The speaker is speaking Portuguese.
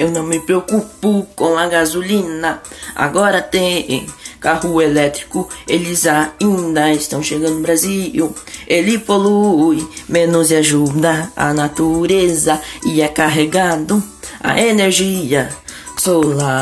Eu não me preocupo com a gasolina. Agora tem carro elétrico, eles ainda estão chegando no Brasil. Ele polui menos e ajuda a natureza e é carregado a energia solar.